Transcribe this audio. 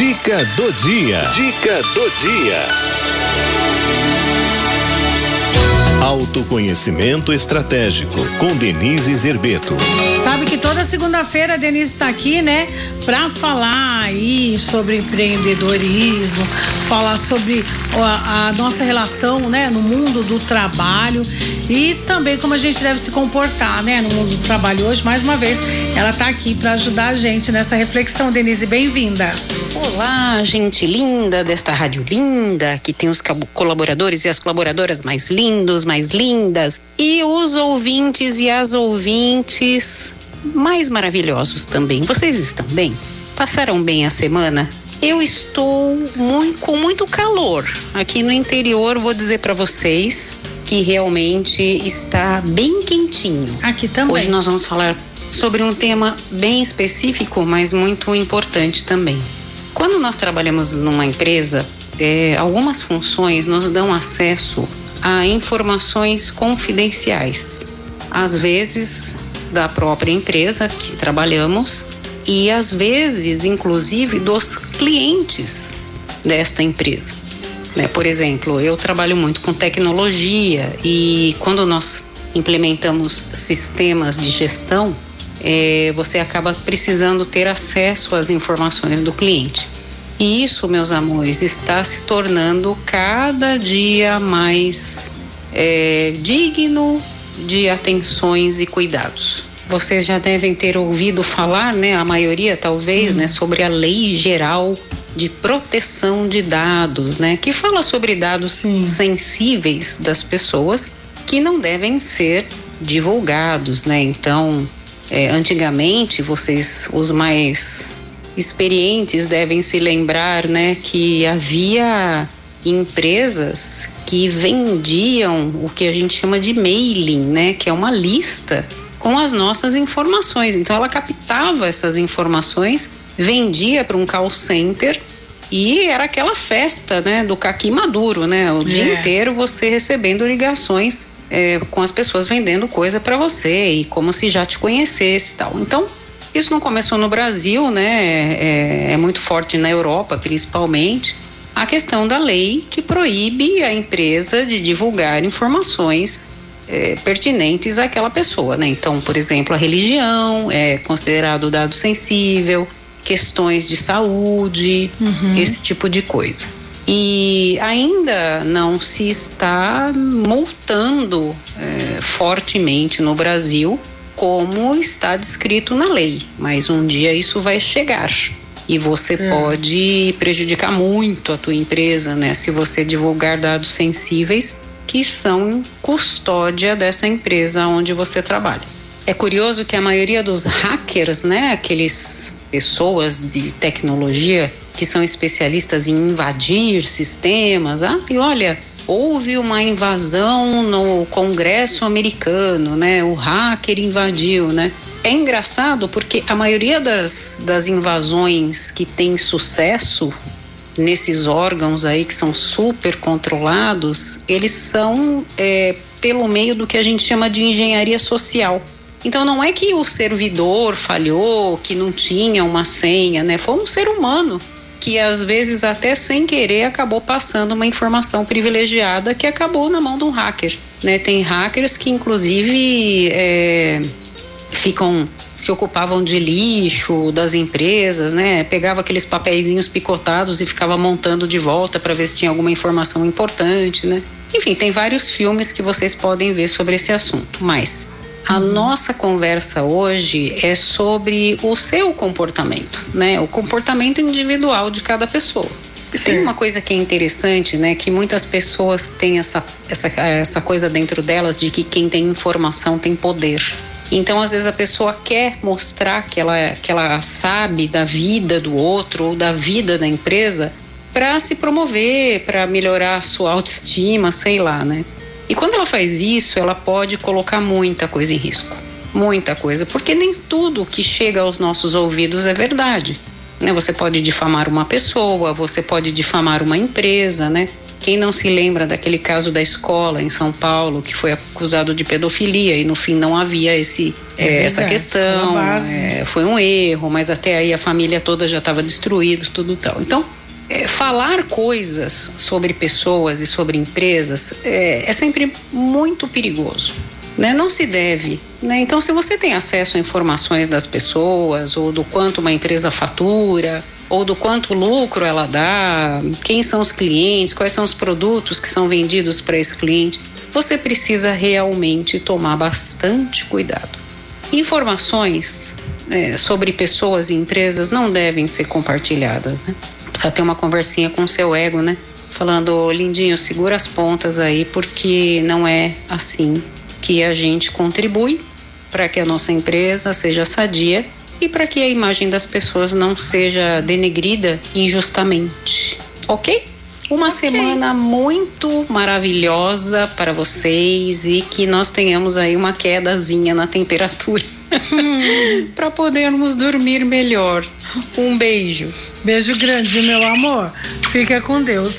Dica do dia. Dica do dia. Autoconhecimento estratégico com Denise Zerbeto. Sabe que toda segunda-feira a Denise está aqui, né? Para falar aí sobre empreendedorismo, falar sobre a, a, nossa relação, né, no mundo do trabalho e também como a gente deve se comportar, né, no mundo do trabalho hoje. Mais uma vez, ela está aqui para ajudar a gente nessa reflexão. Denise, bem-vinda. Olá, gente linda desta rádio linda, que tem os colaboradores e as colaboradoras mais lindos, mais lindas, e os ouvintes e as ouvintes mais maravilhosos também. Vocês estão bem? Passaram bem a semana? Eu estou muito, com muito calor. Aqui no interior, vou dizer para vocês que realmente está bem quentinho. Aqui também. Hoje nós vamos falar sobre um tema bem específico, mas muito importante também. Quando nós trabalhamos numa empresa, é, algumas funções nos dão acesso a informações confidenciais. Às vezes, da própria empresa que trabalhamos e às vezes, inclusive, dos clientes desta empresa. Né? Por exemplo, eu trabalho muito com tecnologia e quando nós implementamos sistemas de gestão, é, você acaba precisando ter acesso às informações do cliente. E isso, meus amores, está se tornando cada dia mais é, digno de atenções e cuidados. Vocês já devem ter ouvido falar, né, a maioria talvez, né, sobre a Lei Geral de Proteção de Dados, né, que fala sobre dados Sim. sensíveis das pessoas que não devem ser divulgados, né? Então, é, antigamente, vocês, os mais experientes, devem se lembrar, né, que havia empresas que vendiam o que a gente chama de mailing, né, que é uma lista com as nossas informações. Então, ela captava essas informações, vendia para um call center e era aquela festa, né, do caqui maduro, né, o é. dia inteiro você recebendo ligações é, com as pessoas vendendo coisa para você e como se já te conhecesse e tal. Então, isso não começou no Brasil, né? É, é, muito forte na Europa, principalmente. A questão da lei que proíbe a empresa de divulgar informações é, pertinentes àquela pessoa, né? Então, por exemplo, a religião é considerado dado sensível, questões de saúde, uhum. esse tipo de coisa. E ainda não se está multando é, fortemente no Brasil como está descrito na lei, mas um dia isso vai chegar e você é. pode prejudicar muito a tua empresa, né, se você divulgar dados sensíveis que são custódia dessa empresa onde você trabalha. É curioso que a maioria dos hackers, né, aqueles pessoas de tecnologia que são especialistas em invadir sistemas. Ah, e olha, houve uma invasão no Congresso americano, né? O hacker invadiu, né? É engraçado porque a maioria das, das invasões que tem sucesso nesses órgãos aí que são super controlados, eles são é, pelo meio do que a gente chama de engenharia social. Então não é que o servidor falhou, que não tinha uma senha, né? Foi um ser humano que às vezes até sem querer acabou passando uma informação privilegiada que acabou na mão de um hacker. Né? Tem hackers que inclusive é, ficam se ocupavam de lixo das empresas, né? Pegava aqueles papeizinhos picotados e ficava montando de volta para ver se tinha alguma informação importante, né? Enfim, tem vários filmes que vocês podem ver sobre esse assunto, mas a nossa conversa hoje é sobre o seu comportamento, né? O comportamento individual de cada pessoa. Sim. Tem uma coisa que é interessante, né? Que muitas pessoas têm essa, essa, essa coisa dentro delas de que quem tem informação tem poder. Então, às vezes, a pessoa quer mostrar que ela, que ela sabe da vida do outro ou da vida da empresa para se promover, para melhorar a sua autoestima, sei lá, né? E quando ela faz isso, ela pode colocar muita coisa em risco. Muita coisa, porque nem tudo que chega aos nossos ouvidos é verdade. Né? Você pode difamar uma pessoa, você pode difamar uma empresa, né? Quem não se lembra daquele caso da escola em São Paulo que foi acusado de pedofilia e no fim não havia esse é, é essa questão, é, foi um erro, mas até aí a família toda já estava destruída, tudo tal. Então é, falar coisas sobre pessoas e sobre empresas é, é sempre muito perigoso. Né? Não se deve. Né? Então, se você tem acesso a informações das pessoas, ou do quanto uma empresa fatura, ou do quanto lucro ela dá, quem são os clientes, quais são os produtos que são vendidos para esse cliente, você precisa realmente tomar bastante cuidado. Informações é, sobre pessoas e empresas não devem ser compartilhadas, né? Precisa ter uma conversinha com o seu ego, né? Falando, lindinho, segura as pontas aí, porque não é assim que a gente contribui para que a nossa empresa seja sadia e para que a imagem das pessoas não seja denegrida injustamente. Ok? Uma okay. semana muito maravilhosa para vocês e que nós tenhamos aí uma quedazinha na temperatura. Para podermos dormir melhor. Um beijo. Beijo grande, meu amor. Fica com Deus.